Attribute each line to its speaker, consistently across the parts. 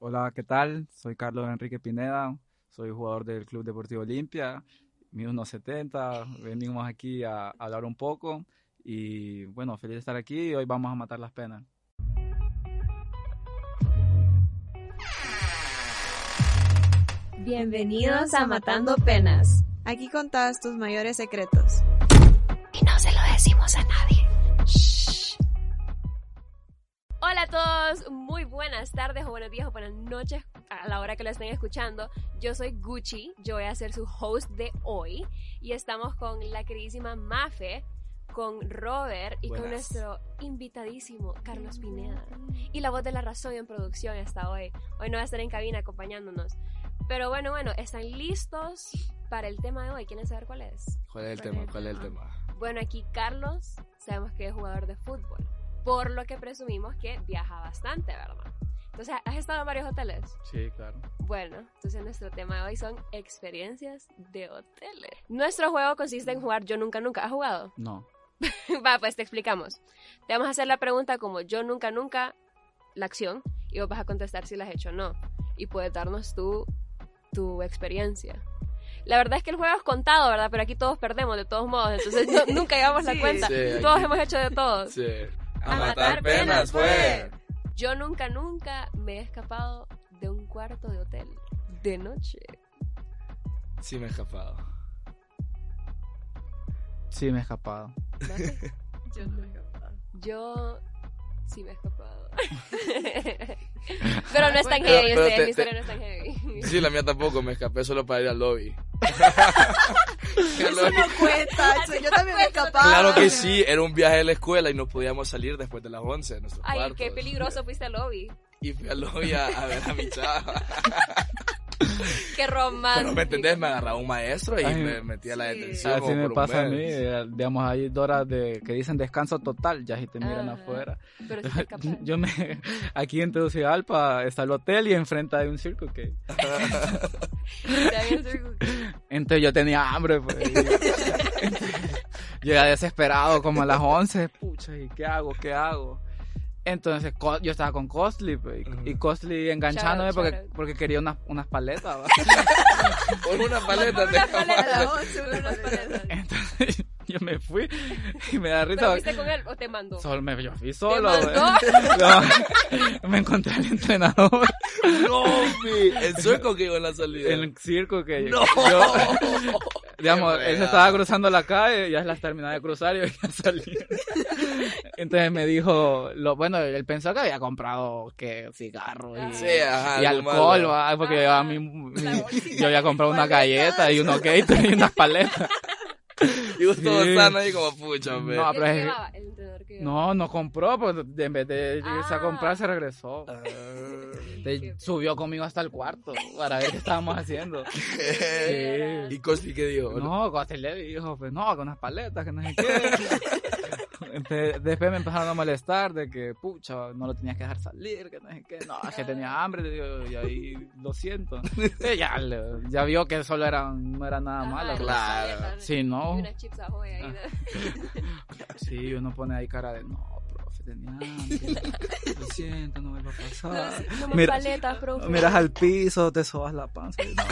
Speaker 1: Hola, ¿qué tal? Soy Carlos Enrique Pineda, soy jugador del Club Deportivo Olimpia, mido unos 70, venimos aquí a, a hablar un poco y bueno, feliz de estar aquí y hoy vamos a matar las penas.
Speaker 2: Bienvenidos a Matando Penas.
Speaker 3: Aquí contás tus mayores secretos.
Speaker 2: Y no se lo decimos a nadie. Todos, muy buenas tardes o buenos días o buenas noches a la hora que lo estén escuchando. Yo soy Gucci, yo voy a ser su host de hoy y estamos con la queridísima Mafe, con Robert y con nuestro invitadísimo Carlos Pineda. Y la voz de la razón en producción hasta hoy. Hoy no va a estar en cabina acompañándonos. Pero bueno, bueno, ¿están listos para el tema de hoy? ¿Quieren saber cuál es?
Speaker 4: ¿Cuál es el
Speaker 2: ¿Cuál
Speaker 4: tema?
Speaker 2: es el
Speaker 4: ¿Cuál es el
Speaker 2: tema? Bueno, aquí Carlos sabemos que es jugador de fútbol, por lo que presumimos que viaja bastante, ¿verdad? Entonces, ¿has estado en varios hoteles?
Speaker 1: Sí, claro.
Speaker 2: Bueno, entonces nuestro tema de hoy son experiencias de hoteles. Nuestro juego consiste en jugar Yo Nunca Nunca. ¿Has jugado?
Speaker 1: No.
Speaker 2: Va, pues te explicamos. Te vamos a hacer la pregunta como Yo Nunca Nunca, la acción, y vos vas a contestar si la has hecho o no. Y puedes darnos tu, tu experiencia. La verdad es que el juego es contado, ¿verdad? Pero aquí todos perdemos de todos modos, entonces no- nunca llevamos la
Speaker 3: Sí.
Speaker 2: cuenta.
Speaker 4: Sí,
Speaker 2: Todos hemos hecho de todos.
Speaker 4: Sí.
Speaker 2: A matar penas,
Speaker 4: fue.
Speaker 2: Yo nunca, nunca me he escapado de un cuarto de hotel de noche.
Speaker 4: Sí me he escapado.
Speaker 1: Sí, me he escapado.
Speaker 3: Yo no me he escapado.
Speaker 2: Yo sí me he escapado. Pero no es tan
Speaker 4: Pero-
Speaker 2: heavy,
Speaker 4: pero te-
Speaker 2: mi historia no es tan heavy.
Speaker 4: Sí, la mía tampoco. Me escapé solo para ir al lobby.
Speaker 3: Eso no cuenta. eso- Yo también me he escapado.
Speaker 4: Claro que sí. Era un viaje de la escuela y no podíamos salir después de las 11 de nuestros
Speaker 2: Ay,
Speaker 4: cuartos.
Speaker 2: qué peligroso fuiste al lobby.
Speaker 4: Y fui al lobby a, a ver a mi chava.
Speaker 2: Qué romántico.
Speaker 4: Pero me entendés, me agarraba un maestro y
Speaker 1: Ay,
Speaker 4: me metía a la
Speaker 3: sí.
Speaker 4: detención.
Speaker 1: Así me pasa a mí, eh, digamos, hay horas de, que dicen descanso total, ya si te miran
Speaker 2: Ajá.
Speaker 1: afuera.
Speaker 2: Pero sí te.
Speaker 1: Yo me, aquí en Tegucigalpa está el hotel y enfrente hay un circo que,
Speaker 2: sí.
Speaker 1: entonces yo tenía hambre, pues. Llegué desesperado como a las 11, pucha, ¿y qué hago? ¿Qué hago? Entonces yo estaba con Costly pues, y-
Speaker 4: Ujú.
Speaker 1: y Costly enganchándome
Speaker 2: Shout out,
Speaker 1: porque, porque quería unas, unas paletas.
Speaker 4: Por una paleta
Speaker 2: Por una paleta.
Speaker 3: 11, una
Speaker 2: Unas paletas.
Speaker 1: Entonces yo me fui y me da
Speaker 2: ¿Pero
Speaker 1: risa.
Speaker 2: fuiste con él o te mandó?
Speaker 1: Solo me, yo fui solo.
Speaker 2: ¿Te mandó?
Speaker 1: No, me encontré al entrenador
Speaker 4: No, mi. El sueco que iba en la salida.
Speaker 1: en el circo que
Speaker 4: No.
Speaker 1: yo, digamos, él se estaba cruzando la calle, ya las terminaba de cruzar y yo ya salía. Entonces me dijo, lo, bueno, él pensó que había comprado que cigarros y,
Speaker 4: Sí, ajá,
Speaker 1: y
Speaker 4: algo
Speaker 1: alcohol,
Speaker 4: malo.
Speaker 1: ¿va? porque
Speaker 2: Ah,
Speaker 1: mi, yo había comprado una galleta y unos Gatorade y unas paletas.
Speaker 4: Y todo
Speaker 1: Sí.
Speaker 4: sano ahí como pucha.
Speaker 1: No,
Speaker 2: ¿Qué
Speaker 1: pero es-
Speaker 2: llevaba? El entrenador que.
Speaker 1: No, no compró, pues en vez de irse a
Speaker 2: Ah.
Speaker 1: comprar se regresó.
Speaker 4: Ah.
Speaker 1: Te- subió conmigo hasta el cuarto para ver qué estábamos haciendo. Sí.
Speaker 4: ¿Y Cosby qué dijo?
Speaker 1: No, le dijo, pues no, con unas paletas, que no sé qué. Entonces, después me empezaron a molestar de que, pucha, no lo tenías que dejar salir, que no sé qué. No, es que tenía hambre, le digo, y ahí lo siento. Entonces, ya, ya vio que solo era, no era nada
Speaker 2: Ajá,
Speaker 1: malo.
Speaker 4: Claro.
Speaker 1: Sí, no.
Speaker 2: Y unas chips ahí.
Speaker 1: Sí, uno pone ahí cara de, no, tenía hambre. Lo siento, no a pasar.
Speaker 2: Me
Speaker 1: Mira-
Speaker 2: paletas, profe.
Speaker 1: Miras al piso, te sobas la panza. y, No.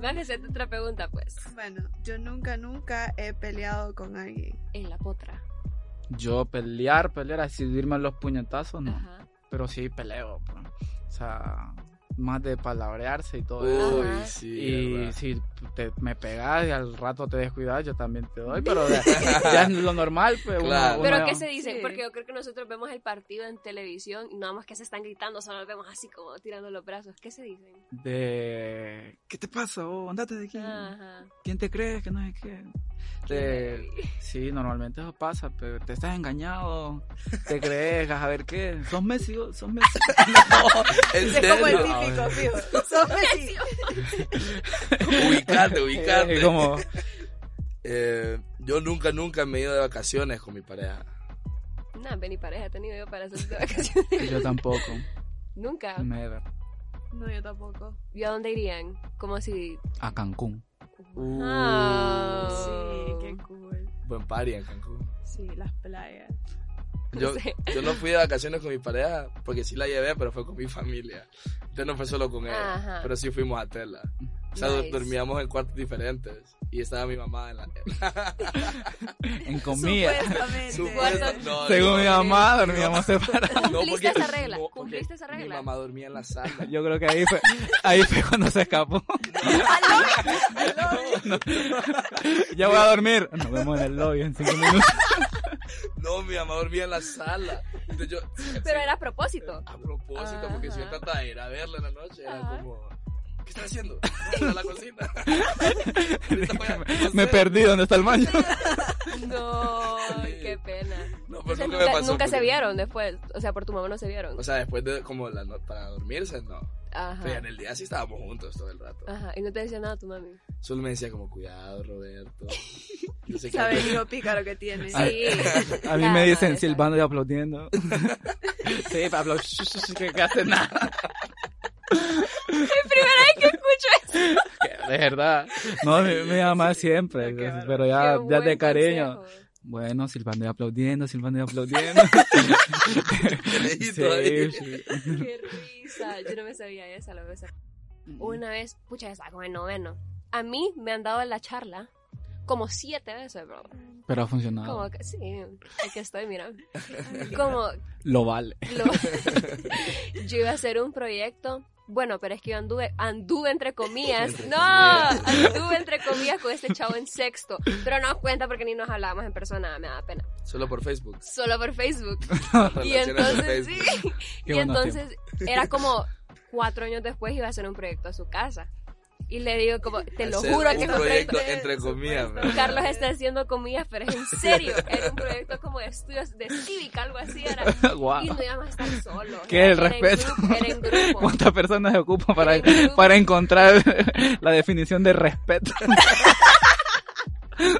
Speaker 2: Van a hacerte otra pregunta, pues.
Speaker 3: Bueno, yo nunca, nunca he peleado con alguien.
Speaker 2: En la potra.
Speaker 1: Yo pelear, pelear, así irme a los puñetazos, no.
Speaker 2: Ajá.
Speaker 1: Pero sí peleo, pues. O sea, más de palabrearse y todo.
Speaker 4: Uy, sí.
Speaker 1: y si te, me pegas y al rato te descuidas, yo también te doy, pero ya, ya es lo normal, pues.
Speaker 4: Claro.
Speaker 1: uno
Speaker 2: Pero ¿qué se dice?
Speaker 3: Sí.
Speaker 2: Porque yo creo que nosotros vemos el partido en televisión y nada más que se están gritando, solo vemos así como tirando los brazos. ¿Qué se dicen?
Speaker 1: De... ¿Qué te pasa? Oh, andate de aquí.
Speaker 2: Ajá.
Speaker 1: ¿Quién te crees que no sé qué? Sí, normalmente eso pasa, pero te estás engañado, te crees, a ver qué, sos Messi, sos Messi.
Speaker 4: ¿En
Speaker 3: Es como el típico, fijo. Sos Messi.
Speaker 4: Ubicate, ubicate.
Speaker 1: Eh, como,
Speaker 4: Eh, yo nunca, nunca me he ido de vacaciones con mi pareja.
Speaker 2: Nah, ni pareja he tenido yo para hacer de vacaciones.
Speaker 1: yo tampoco,
Speaker 2: Nunca.
Speaker 1: never.
Speaker 3: No, yo tampoco.
Speaker 2: ¿Y a dónde irían? Como si...
Speaker 1: A Cancún.
Speaker 4: Uh.
Speaker 3: Sí, qué cool.
Speaker 4: Buen party en Cancún.
Speaker 3: Sí, las playas.
Speaker 4: Yo, yo no fui de vacaciones con mi pareja porque sí la llevé, pero fue con mi familia. Entonces no fue solo con ella,
Speaker 2: Ajá.
Speaker 4: pero sí fuimos a Tela. O sea,
Speaker 2: Nice.
Speaker 4: dormíamos en cuartos diferentes y estaba mi mamá en la...
Speaker 1: En comida.
Speaker 3: Supuestamente.
Speaker 2: Supuesto-
Speaker 4: No,
Speaker 1: Según
Speaker 4: no,
Speaker 1: mi mamá, dormíamos separados.
Speaker 4: no,
Speaker 2: ¿Cumpliste esa regla? ¿Cumpliste esa regla?
Speaker 4: Mi mamá dormía en la sala.
Speaker 1: Yo creo que ahí fue, ahí fue cuando se escapó. No. Ya voy a dormir. Nos vemos en el lobby en cinco minutos.
Speaker 4: No, mi mamá dormía en la sala. Entonces yo,
Speaker 2: Pero era a propósito.
Speaker 4: a propósito, porque si yo trataba de ir a verla en la noche, era
Speaker 2: Ajá.
Speaker 4: como, ¿qué estás haciendo? Está en la cocina. A-
Speaker 1: Me perdí. ¿Dónde está el baño?
Speaker 2: No, qué pena.
Speaker 4: No, pero
Speaker 2: Entonces,
Speaker 4: nunca,
Speaker 2: nunca,
Speaker 4: me pasó.
Speaker 2: nunca se vieron después. O sea, por tu mamá no se vieron.
Speaker 4: O sea, después de como la no- para dormirse, no.
Speaker 2: Ajá.
Speaker 4: Pero en el día sí estábamos juntos todo el rato.
Speaker 2: Ajá. Y no te decía nada tu mami.
Speaker 4: Solo me decía como, cuidado, Roberto. Yo sé que
Speaker 3: Sabe el hijo pícaro que tiene.
Speaker 2: Sí.
Speaker 1: A mí me dicen silbando y aplaudiendo. Sí, Pablo, que hace nada.
Speaker 2: Primera vez que escucho eso.
Speaker 1: De verdad. No, mi, mi mamá siempre.
Speaker 3: Qué bárbaro.
Speaker 1: Pero ya,
Speaker 2: Qué
Speaker 1: ya de cariño.
Speaker 2: consejo.
Speaker 1: Bueno, silbando y aplaudiendo, silbando y aplaudiendo.
Speaker 4: Leí
Speaker 1: Sí, sí.
Speaker 2: Qué risa. Yo no me sabía esa, a hacer. Una vez, pucha, estaba como en noveno. A mí me han dado la charla como siete veces, bro.
Speaker 1: Pero ha funcionado.
Speaker 2: Como que, sí, aquí estoy, mira. Como
Speaker 1: Lo vale.
Speaker 2: lo- yo iba a hacer un proyecto. Bueno, pero es que yo anduve, anduve entre comillas.
Speaker 4: Entre
Speaker 2: no,
Speaker 4: comillas.
Speaker 2: anduve entre comillas con este chavo en sexto. Pero no cuenta porque ni nos hablábamos en persona, me da pena.
Speaker 4: Solo por Facebook.
Speaker 2: Solo por Facebook. Y entonces, sí.
Speaker 1: Qué
Speaker 2: Y entonces era como cuatro años después iba a hacer un proyecto a su casa. Y le digo como, te lo juro que es un
Speaker 4: proyecto entre comillas.
Speaker 2: Carlos está haciendo comillas, pero es en serio. Era un proyecto como de estudios de cívica, algo así era. Y no íbamos a estar solos.
Speaker 1: ¿Qué? El
Speaker 2: en
Speaker 1: respeto.
Speaker 2: grupo, Era en grupo.
Speaker 1: ¿Cuántas personas se ocupan para, para encontrar la definición de respeto?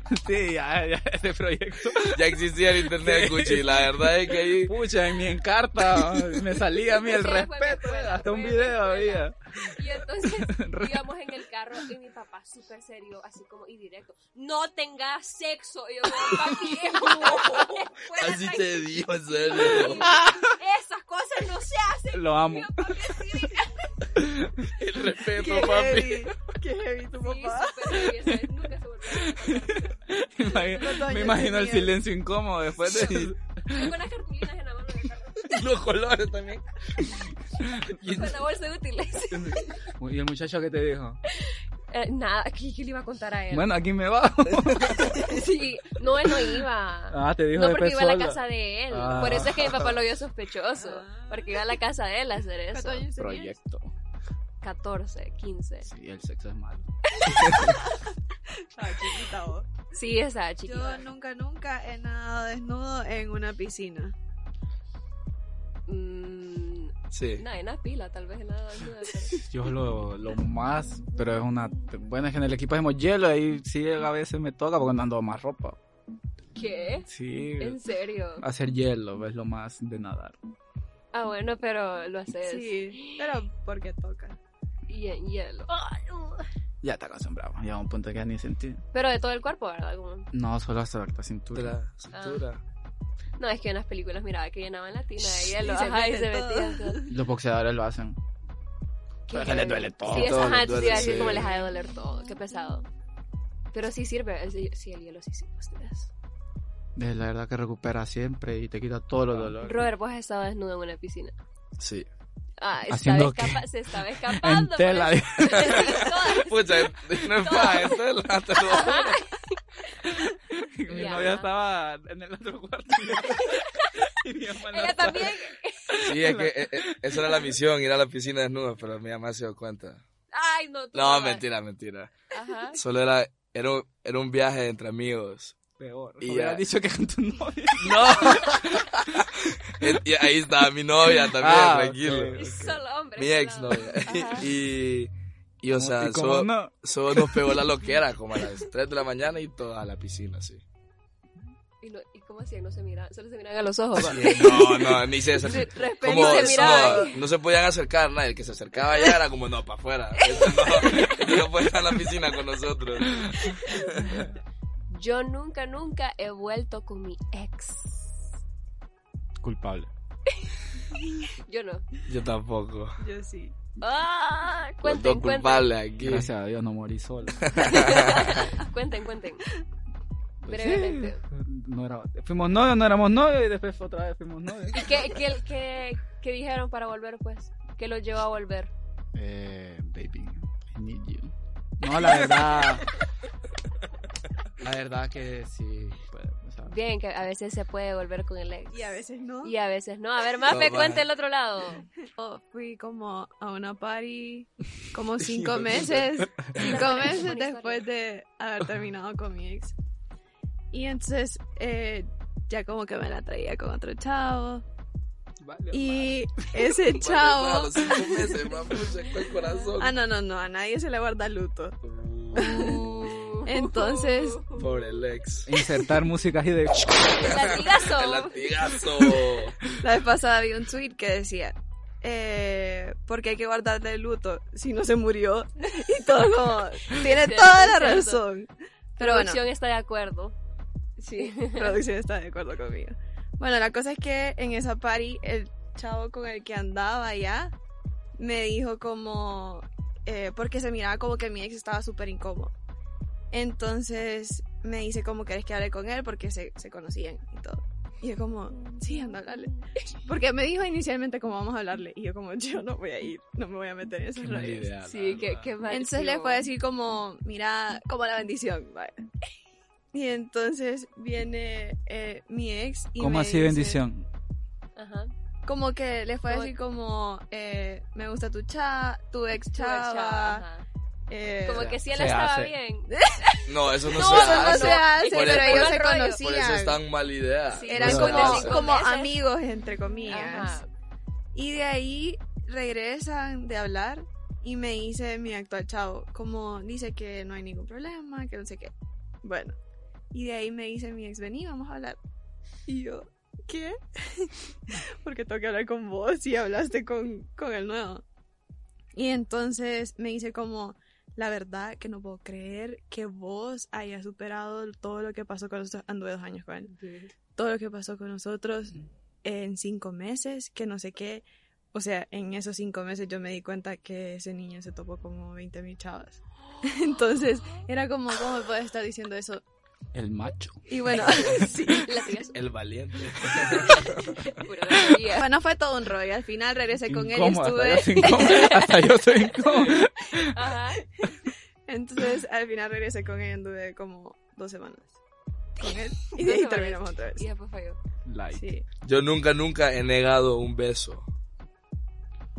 Speaker 1: Sí, ya, ya, ese proyecto.
Speaker 4: Ya existía el internet, Cuchi. La verdad es que ahí.
Speaker 1: Pucha, en mi encarta me salía a mí el
Speaker 2: Sí,
Speaker 1: respeto.
Speaker 2: escuela,
Speaker 1: Hasta un video había.
Speaker 2: Y entonces íbamos en el carro y mi papá súper serio, así como y directo. No tengas sexo. Y yo, papi, es
Speaker 4: Así te dijo, en serio.
Speaker 2: Esas cosas no se hacen.
Speaker 1: Lo amo.
Speaker 2: Y yo, papi, sí,
Speaker 4: El respeto,
Speaker 3: Qué
Speaker 4: papi.
Speaker 3: heavy. Qué heavy tu
Speaker 2: Sí,
Speaker 3: papá.
Speaker 2: súper heavy, esa vez nunca se.
Speaker 1: Me imagino, el silencio incómodo después de...
Speaker 2: Tengo unas cartulinas en la mano del carro.
Speaker 4: Los colores también.
Speaker 2: Con la bolsa de útiles.
Speaker 1: ¿Y el muchacho qué te dijo?
Speaker 2: Eh, nada, ¿qué, qué le iba a contar a él?
Speaker 1: Bueno, aquí me va.
Speaker 2: Sí, no, él no iba.
Speaker 1: Ah, te dijo
Speaker 2: no, porque iba a la casa de él.
Speaker 1: Ah.
Speaker 2: Por eso es que mi papá lo vio sospechoso.
Speaker 3: Ah.
Speaker 2: Porque iba a la casa de él a hacer eso.
Speaker 1: Proyecto.
Speaker 2: 14, 15.
Speaker 1: Sí, el sexo es malo.
Speaker 3: Chiquita vos.
Speaker 2: Sí, estaba
Speaker 3: Yo
Speaker 2: chiquita.
Speaker 3: nunca, nunca he nadado desnudo en una piscina.
Speaker 2: Mm,
Speaker 4: Sí.
Speaker 2: nada, en la pila, tal vez en la desnuda, pero-
Speaker 1: Yo lo, lo más, pero es una... Bueno, es que en el equipo hacemos hielo, ahí sí a veces me toca porque no ando más ropa.
Speaker 2: ¿Qué?
Speaker 1: Sí,
Speaker 2: ¿En serio?
Speaker 1: hacer hielo es lo más de nadar.
Speaker 2: Ah, bueno, pero lo haces.
Speaker 3: Sí, pero porque toca.
Speaker 2: Y en hielo. Ay, uh.
Speaker 1: Ya te acostumbrado, ya a un punto que ya ni sentí.
Speaker 2: Pero de todo el cuerpo, ¿verdad? Como-
Speaker 1: No, solo hasta la
Speaker 4: De
Speaker 1: cintura.
Speaker 4: la cintura.
Speaker 2: No, es que en las películas miraba que llenaban la tina de
Speaker 3: Y
Speaker 2: hielo.
Speaker 3: se
Speaker 2: Ajá, y se metían.
Speaker 1: Los boxeadores lo hacen. Pero que les duele todo.
Speaker 2: Sí, eso,
Speaker 4: Todo
Speaker 2: ajá,
Speaker 4: duele,
Speaker 2: decir
Speaker 4: sí.
Speaker 2: como les ha de doler todo. Qué pesado. Pero sí sirve. el- Sí, el hielo sí sirve. ustedes.
Speaker 1: Es la verdad que recupera siempre y te quita todos los dolores.
Speaker 2: Robert, vos has estado desnudo en una piscina.
Speaker 4: Sí.
Speaker 2: Ah,
Speaker 1: ¿Haciendo qué?
Speaker 2: se estaba
Speaker 1: En
Speaker 2: escapando.
Speaker 1: tela.
Speaker 2: Todas.
Speaker 4: Pucha, no es para esto, la- te lo juro.
Speaker 1: Mi
Speaker 2: Ya.
Speaker 1: novia estaba en el otro cuarto. y mi mamá no
Speaker 2: Ella también.
Speaker 4: Sí, es que eh, eh, esa era la misión, ir a la piscina desnudo, pero mi mamá se dio cuenta.
Speaker 2: Ay, no. tú
Speaker 4: No, mentira, mentira.
Speaker 2: Ajá.
Speaker 4: Solo era, era, era un viaje entre amigos.
Speaker 1: Peor.
Speaker 4: Y
Speaker 1: Hubiera
Speaker 4: ya.
Speaker 1: dicho que con tu novia.
Speaker 4: ¡No! Y ahí estaba mi novia también,
Speaker 1: Ah,
Speaker 4: tranquilo.
Speaker 2: solo.
Speaker 4: Mi ex novia. Y, y, o sea,
Speaker 1: ¿Y cómo
Speaker 4: solo,
Speaker 1: no?
Speaker 4: solo nos pegó la loquera, como a las 3 de la mañana y toda a la piscina, sí.
Speaker 2: ¿Y, no, ¿Y cómo hacían? No se miran. Solo se miran a los ojos.
Speaker 4: No, no, ni se
Speaker 2: Sí,
Speaker 4: acercaba.
Speaker 2: Respeto
Speaker 4: Como,
Speaker 2: y se miraban.
Speaker 4: no, no se podían acercar, nadie. El que se acercaba ya era como, no, para afuera. No, no puede estar en la piscina con nosotros.
Speaker 2: Yo nunca, nunca he vuelto con mi ex.
Speaker 1: Culpable.
Speaker 2: Yo no.
Speaker 4: Yo tampoco.
Speaker 3: Yo sí.
Speaker 2: Ah, cuenten, cuenten.
Speaker 4: aquí.
Speaker 1: Gracias a Dios no morí solo.
Speaker 2: cuenten, cuenten.
Speaker 1: Pues
Speaker 2: Brevemente.
Speaker 1: sí, no era, fuimos novios, no éramos novios y después otra vez fuimos novios.
Speaker 2: ¿Y qué, qué, qué, qué dijeron para volver, pues? ¿Qué los llevó a volver?
Speaker 1: Eh, baby, I need you. No, la verdad. La verdad que sí. pues, o sea,
Speaker 2: Bien, que a veces se puede volver con el ex.
Speaker 3: Y a veces no.
Speaker 2: Y a veces no. A ver, Mafe,
Speaker 4: No,
Speaker 2: cuente
Speaker 4: va.
Speaker 2: el otro lado.
Speaker 3: Oh, fui como a una party como cinco meses, cinco meses después de haber terminado con mi ex. Y entonces eh, ya como que me la traía con otro chavo.
Speaker 1: vale,
Speaker 3: Y ese
Speaker 4: Vale, a
Speaker 3: chavo...
Speaker 4: los cinco meses, más pucha el corazón.
Speaker 3: Ah, no, no, no, a nadie se le guarda luto.
Speaker 2: Uh.
Speaker 3: Entonces-
Speaker 4: Pobre el ex.
Speaker 1: Insertar música así de.
Speaker 2: Latigazo.
Speaker 4: El latigazo.
Speaker 3: La vez pasada vi un tweet que decía, eh, porque hay que guardarle el luto si no se murió. Y todo como, tiene
Speaker 2: Cierto,
Speaker 3: toda la
Speaker 2: cierto.
Speaker 3: razón. Pero bueno,
Speaker 2: Producción está de acuerdo.
Speaker 3: sí, producción está de acuerdo conmigo. Bueno, la cosa es que en esa party, el chavo con el que andaba allá me dijo como, eh, porque se miraba como que mi ex estaba súper incómodo. Entonces me dice como querés que hable con él porque se, se conocían y todo. Y yo como, sí, anda a hablarle. Porque me dijo inicialmente como vamos a hablarle. Y yo como, yo no voy a ir, no me voy a meter en esas redes.
Speaker 2: Sí, qué, qué mal.
Speaker 3: Entonces le fue a decir como, mira, como la bendición. vaya. Y entonces viene eh, mi ex y
Speaker 1: ¿Cómo
Speaker 3: me
Speaker 1: así
Speaker 3: dice-
Speaker 1: bendición?
Speaker 2: Ajá.
Speaker 3: Como que le fue a
Speaker 2: Como-
Speaker 3: decir como, eh, me gusta tu cha, tu ex
Speaker 2: Tu ex
Speaker 3: chava. Eh,
Speaker 2: Como que si él
Speaker 1: Se
Speaker 2: estaba
Speaker 1: hace.
Speaker 2: bien.
Speaker 4: No, eso no,
Speaker 3: no,
Speaker 4: se
Speaker 3: eso
Speaker 4: hace.
Speaker 3: no se hace, pero
Speaker 2: el-
Speaker 3: ellos se
Speaker 2: rollo.
Speaker 3: conocían.
Speaker 4: Por eso es tan mala idea.
Speaker 2: Sí,
Speaker 3: Eran como, como amigos, entre comillas.
Speaker 2: Ajá.
Speaker 3: Y de ahí regresan de hablar y me dice mi actual chavo, como dice que no hay ningún problema, que no sé qué. Bueno, y de ahí me dice mi ex, vení, vamos a hablar. Y yo, ¿qué? Porque tengo que hablar con vos y hablaste con, con el nuevo. Y entonces me dice como, la verdad que no puedo creer que vos hayas superado todo lo que pasó con nosotros. Anduve dos años con él todo lo que pasó con nosotros en cinco meses, que no sé qué. O sea, en esos cinco meses yo me di cuenta que ese niño se topó como 20 mil chavas. Entonces, era como, ¿cómo me puedes estar diciendo eso?
Speaker 1: El macho.
Speaker 3: Y bueno, sí.
Speaker 4: El valiente.
Speaker 3: Bueno, fue todo un rollo. Al final regresé con él y
Speaker 1: Incómodo, hasta yo
Speaker 3: estuve...
Speaker 1: incómodo. Hasta yo soy incómodo.
Speaker 2: Ajá.
Speaker 3: Entonces, al final regresé con él y anduve como dos semanas con él. Y de ahí terminamos otra vez.
Speaker 2: Y después falló.
Speaker 1: Like.
Speaker 3: Sí.
Speaker 4: Yo nunca, nunca he negado un beso.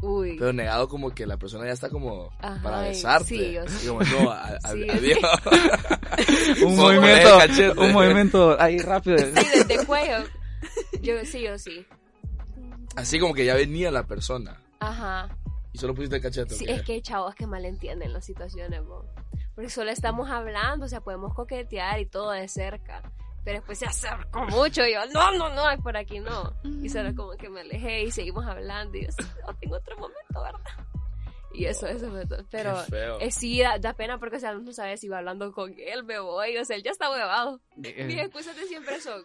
Speaker 2: Uy.
Speaker 4: Pero negado como que la persona ya está como
Speaker 2: Ajá,
Speaker 4: para besarte.
Speaker 2: sí, yo sí.
Speaker 4: Y como, no, a- a-
Speaker 2: Sí.
Speaker 4: adiós.
Speaker 1: Un movimiento, un movimiento ahí rápido.
Speaker 2: Sí, desde cuello. Yo sí, yo sí.
Speaker 4: Así como que ya venía la persona.
Speaker 2: Ajá.
Speaker 4: Y solo pusiste el cachete. ¿o
Speaker 2: Sí, es que hay chavos que malentienden las situaciones. Porque solo estamos hablando, o sea, podemos coquetear y todo de cerca. Pero después se acercó mucho y yo, no, no, no, por aquí no. Y solo como que me alejé y seguimos hablando y yo, tengo otro momento, ¿verdad? Y eso, eso fue todo. Pero eh, sí, da, da pena porque, o sea, no sabes si va hablando con él, me voy, o sea, él ya está huevado.
Speaker 1: Eh,
Speaker 2: Mis excusas de siempre son,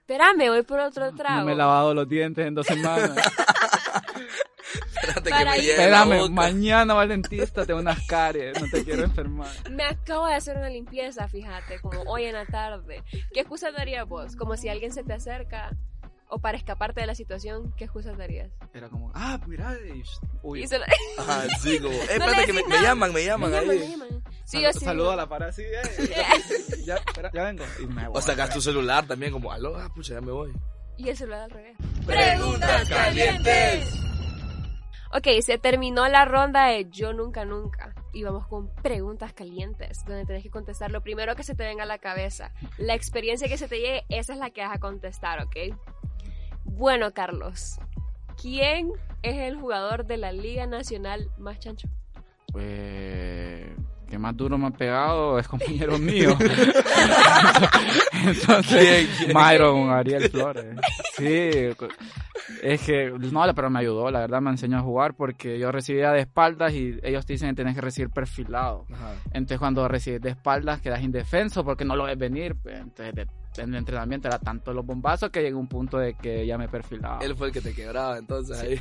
Speaker 2: espérame, voy por otro trago.
Speaker 1: No me he lavado los dientes en dos semanas.
Speaker 4: Espérate que
Speaker 2: para
Speaker 4: me llegue la
Speaker 1: Espérame, mañana va al dentista, tengo unas caries, no te quiero enfermar.
Speaker 2: Me acabo de hacer una limpieza, fíjate, como hoy en la tarde. ¿Qué excusa darías vos? Como si alguien se te acerca o para escaparte de la situación, ¿qué excusas darías?
Speaker 1: Era como, ah, mira, y- uy.
Speaker 2: Y se la-
Speaker 4: Ajá, sí, como, eh,
Speaker 2: le
Speaker 4: espérate que me, me llaman, me llaman
Speaker 2: me llaman,
Speaker 4: ahí.
Speaker 2: me llaman. Sí,
Speaker 1: Sal-
Speaker 2: sí.
Speaker 1: Saludo a la para así, eh, ya, espera, ya vengo. Y me voy.
Speaker 4: O sacas tu celular también, como, aló, ah, pucha, ya me voy.
Speaker 2: Y el celular al revés.
Speaker 4: Preguntas calientes.
Speaker 2: Ok, se terminó la ronda de Yo Nunca Nunca. Y vamos con preguntas calientes, donde tenés que contestar lo primero que se te venga a la cabeza. La experiencia que se te llegue, esa es la que vas a contestar, ¿ok? Bueno, Carlos, ¿quién es el jugador de la Liga Nacional más chancho?
Speaker 1: Pues, que más duro me ha pegado es compañero mío. Entonces. Myron Ariel Flores. Sí, es que, no, pero me ayudó, la verdad me enseñó a jugar porque yo recibía de espaldas y ellos te dicen que tienes que recibir perfilado.
Speaker 4: Ajá.
Speaker 1: Entonces cuando recibes de espaldas quedas indefenso porque no lo ves venir, entonces en el entrenamiento era tanto los bombazos que llegó un punto de que ya me perfilaba.
Speaker 4: Él fue el que te quebraba, entonces ahí.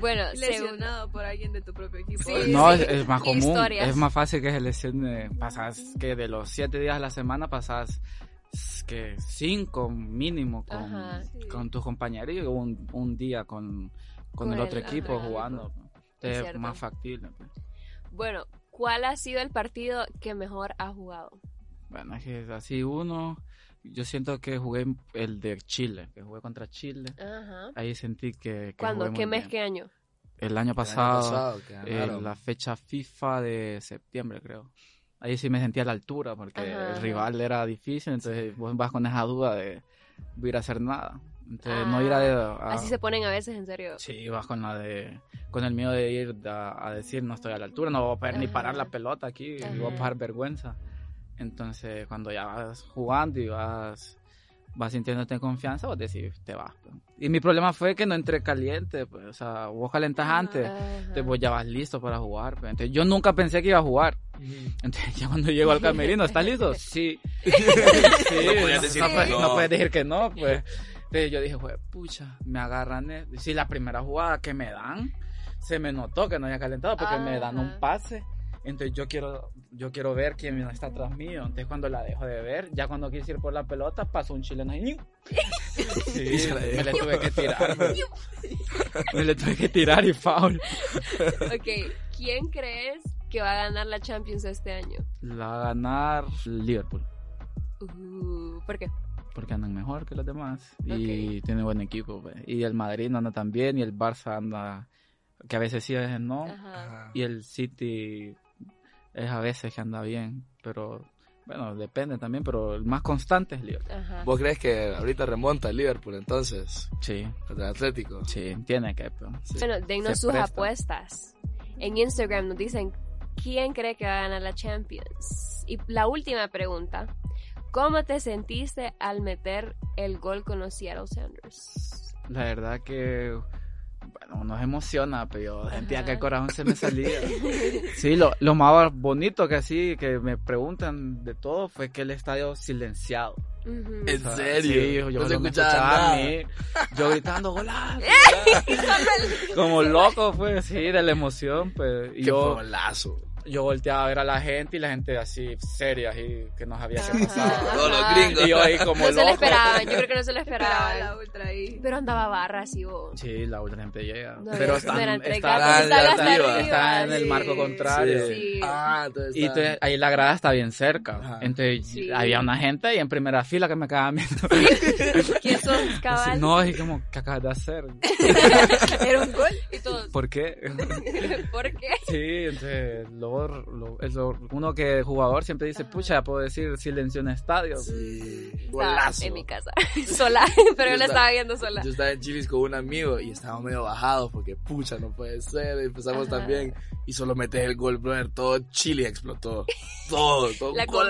Speaker 2: Bueno, según...
Speaker 3: Lesionado por alguien de tu propio equipo.
Speaker 2: Sí,
Speaker 1: no,
Speaker 2: sí.
Speaker 1: es, es más común,
Speaker 2: Historias.
Speaker 1: es más fácil que se lesione. Pasas que de los siete días a la semana pasas que cinco mínimo con,
Speaker 2: Ajá.
Speaker 3: Sí.
Speaker 1: con tus compañeros y un, un día con, con,
Speaker 2: Con
Speaker 1: el otro
Speaker 2: el-
Speaker 1: equipo
Speaker 2: ajá.
Speaker 1: jugando.
Speaker 2: Es
Speaker 1: Es, más factible. pues.
Speaker 2: Bueno, ¿cuál ha sido el partido que mejor ha jugado?
Speaker 1: Bueno, es que así uno, yo siento que jugué el de Chile, que jugué contra Chile.
Speaker 2: Ajá.
Speaker 1: Ahí sentí que... que
Speaker 2: ¿Cuándo?
Speaker 1: jugué
Speaker 2: ¿Qué
Speaker 1: muy
Speaker 2: mes?
Speaker 1: bien.
Speaker 2: ¿Qué año?
Speaker 1: El año
Speaker 4: El año
Speaker 1: pasado,
Speaker 4: pasado, que
Speaker 1: eh, la fecha FIFA de septiembre, creo. Ahí sí me sentía a la altura porque
Speaker 2: Ajá,
Speaker 1: el rival era difícil, entonces vos vas con esa duda de voy a ir a hacer nada. Entonces no ir a...
Speaker 2: Ah,
Speaker 1: a-
Speaker 2: Así se ponen a veces, en serio.
Speaker 1: Sí, vas con la de con el miedo de ir a, a decir no estoy a la altura, no voy a poder ni parar la pelota aquí, voy a pasar vergüenza. Entonces, cuando ya vas jugando y vas vas sintiéndote en confianza, vos decís, te vas. pues. Y mi problema fue que no entré caliente, pues, o sea, vos calentas antes,
Speaker 2: Ajá.
Speaker 1: entonces vos ya vas listo para jugar. pues. Entonces, yo nunca pensé que iba a jugar. Entonces, ya cuando llego al camerino, ¿estás listo? Sí. sí,
Speaker 4: No podías decir
Speaker 1: no,
Speaker 4: que
Speaker 1: puedes-
Speaker 4: no.
Speaker 1: no puedes decir que no, pues. Entonces yo dije, "Jue pucha, me agarran. eh". Sí, la primera jugada que me dan, se me notó que no había calentado porque me dan
Speaker 2: Ajá.
Speaker 1: un pase. Entonces yo quiero, yo quiero ver quién está atrás mío. Entonces cuando la dejo de ver, ya cuando quise ir por la pelota, pasó un chileno y ¡ñu! Sí,
Speaker 4: la
Speaker 1: me le tuve que tirar. me le tuve que tirar y foul.
Speaker 2: Ok, ¿quién crees que va a ganar la Champions este año?
Speaker 1: La va a ganar Liverpool.
Speaker 2: Uh, ¿Por qué?
Speaker 1: porque andan mejor que los demás y tiene buen equipo pues. y el Madrid no anda tan bien y el Barça anda que a veces sí a veces no.
Speaker 2: Ajá.
Speaker 1: y el City es a veces que anda bien pero bueno depende también pero el más constante es Liverpool
Speaker 2: Ajá.
Speaker 4: ¿Vos crees que ahorita remonta el Liverpool entonces?
Speaker 1: sí
Speaker 4: Contra el Atlético.
Speaker 1: sí tiene que pero, sí.
Speaker 2: Bueno, dennos
Speaker 1: Se
Speaker 2: sus
Speaker 1: presta.
Speaker 2: apuestas. En Instagram nos dicen quién cree que va a ganar la Champions. Y la última pregunta, ¿cómo te sentiste al meter el gol con los Seattle Sounders?
Speaker 1: la verdad que bueno uno se emociona pero yo sentía
Speaker 2: Ajá.
Speaker 1: que el corazón se me salía sí lo, lo más bonito que así que me preguntan de todo fue que el estadio silenciado
Speaker 2: Ujú.
Speaker 4: ¿En
Speaker 1: O sea,
Speaker 4: serio?
Speaker 1: Sí, yo,
Speaker 4: no se escuchaba
Speaker 1: escuchaba
Speaker 4: nada.
Speaker 1: a mí, yo gritando golazo. Como loco, pues, sí, de la emoción, pues. Y
Speaker 4: Qué
Speaker 1: yo,
Speaker 4: golazo.
Speaker 1: Yo volteaba a ver a la gente y la gente así, seria, así, que no sabía qué pasaba.
Speaker 4: Todos los gringos.
Speaker 1: Y yo ahí como
Speaker 2: No se lo
Speaker 1: loco.
Speaker 2: esperaban, yo creo que no se lo
Speaker 3: Esperaba la
Speaker 2: esperaban.
Speaker 3: ultra ahí.
Speaker 2: Pero andaba barras y vos.
Speaker 1: Sí, la otra gente llega.
Speaker 2: No,
Speaker 1: pero están, están-
Speaker 4: están arriba.
Speaker 2: arriba.
Speaker 1: están en el
Speaker 3: sí.
Speaker 1: marco contrario.
Speaker 2: Sí.
Speaker 4: Ah, entonces
Speaker 1: Y entonces, ahí la grada está bien cerca.
Speaker 4: Ajá.
Speaker 1: Entonces
Speaker 2: Sí.
Speaker 1: había una gente ahí en primera fila que me quedaba viendo.
Speaker 2: ¿Quién sos, cabal?
Speaker 1: no, así como, ¿qué acabas de hacer?
Speaker 3: Era un gol.
Speaker 2: Y todos,
Speaker 1: ¿Por qué?
Speaker 2: ¿por qué?
Speaker 1: Sí, entonces, luego, lo- es lo- uno que jugador siempre dice,
Speaker 2: Ajá.
Speaker 1: pucha, puedo decir silencio en estadio.
Speaker 4: Sí. Golazo.
Speaker 2: en mi casa, sola, pero yo
Speaker 4: Yo
Speaker 2: la
Speaker 4: estaba-
Speaker 2: viendo sola.
Speaker 4: Yo estaba en Chilis con un amigo y estábamos medio bajados porque pucha, no puede ser. Y empezamos
Speaker 2: Ajá.
Speaker 4: también y solo metes el gol, brother. Todo Chile explotó. Todo, todo.
Speaker 2: La comida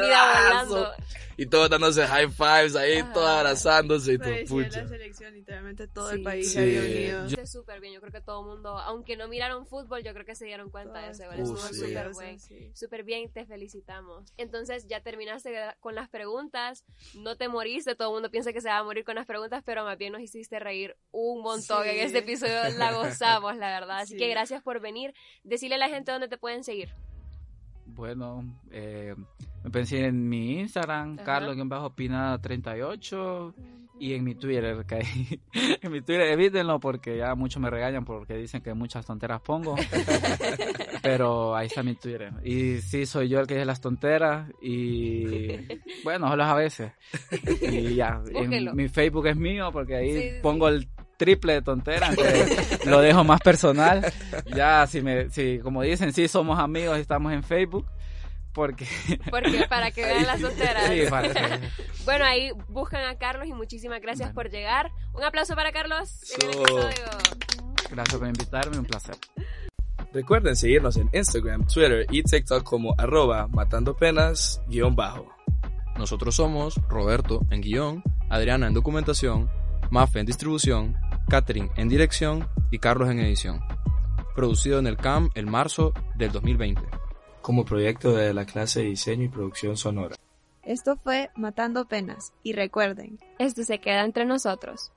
Speaker 4: golazo.
Speaker 2: volando.
Speaker 4: Y todos dándose high fives ahí,
Speaker 2: Ajá.
Speaker 4: todos abrazándose y todo, pucha.
Speaker 3: la selección, literalmente todo
Speaker 2: Sí.
Speaker 3: el país
Speaker 4: Sí.
Speaker 3: se había unido.
Speaker 2: Yo... Súper bien, yo creo que todo el mundo, aunque no miraron fútbol, yo creo que se dieron cuenta de ese gol.
Speaker 4: Uh,
Speaker 2: Estuvo
Speaker 4: sí.
Speaker 2: súper
Speaker 3: orgullosos,
Speaker 2: buen.
Speaker 3: sí.
Speaker 2: Súper bien, te felicitamos. Entonces ya terminaste con las preguntas, no te moriste, todo el mundo piensa que se va a morir con las preguntas, pero más bien nos hiciste reír un montón
Speaker 3: Sí.
Speaker 2: en este episodio, la gozamos, la verdad. Así
Speaker 3: Sí.
Speaker 2: que gracias por venir. Decirle a la gente dónde te pueden seguir.
Speaker 1: Bueno, eh, me pensé en mi Instagram,
Speaker 2: Ajá.
Speaker 1: Carlos-Pinada38 y en mi Twitter, que ahí- en mi Twitter evítenlo porque ya muchos me regañan porque dicen que muchas tonteras pongo, pero ahí está mi Twitter. Y sí, soy yo el que dice las tonteras y bueno, solo a veces. Y ya, en mi Facebook es mío porque ahí
Speaker 2: Sí, sí,
Speaker 1: pongo el triple de tonteras, que lo dejo más personal. Ya, si me, si como dicen, sí somos amigos y estamos en Facebook, porque
Speaker 2: Porque para que vean las tonteras.
Speaker 1: sí, para que-
Speaker 2: Bueno, ahí buscan a Carlos y muchísimas gracias
Speaker 1: Bueno.
Speaker 2: por llegar. Un aplauso para Carlos
Speaker 4: So-
Speaker 1: gracias por invitarme, un placer.
Speaker 4: Recuerden seguirnos en Instagram, Twitter y TikTok como arroba matando penas guion bajo.
Speaker 5: Nosotros somos Roberto en guion, Adriana en documentación, Mafe en distribución, Catherine en dirección y Carlos en edición. Producido en el CAM el marzo del 2020.
Speaker 4: Como proyecto de la clase de diseño y producción sonora.
Speaker 3: Esto fue Matando Penas. Y recuerden,
Speaker 2: Esto se queda entre nosotros.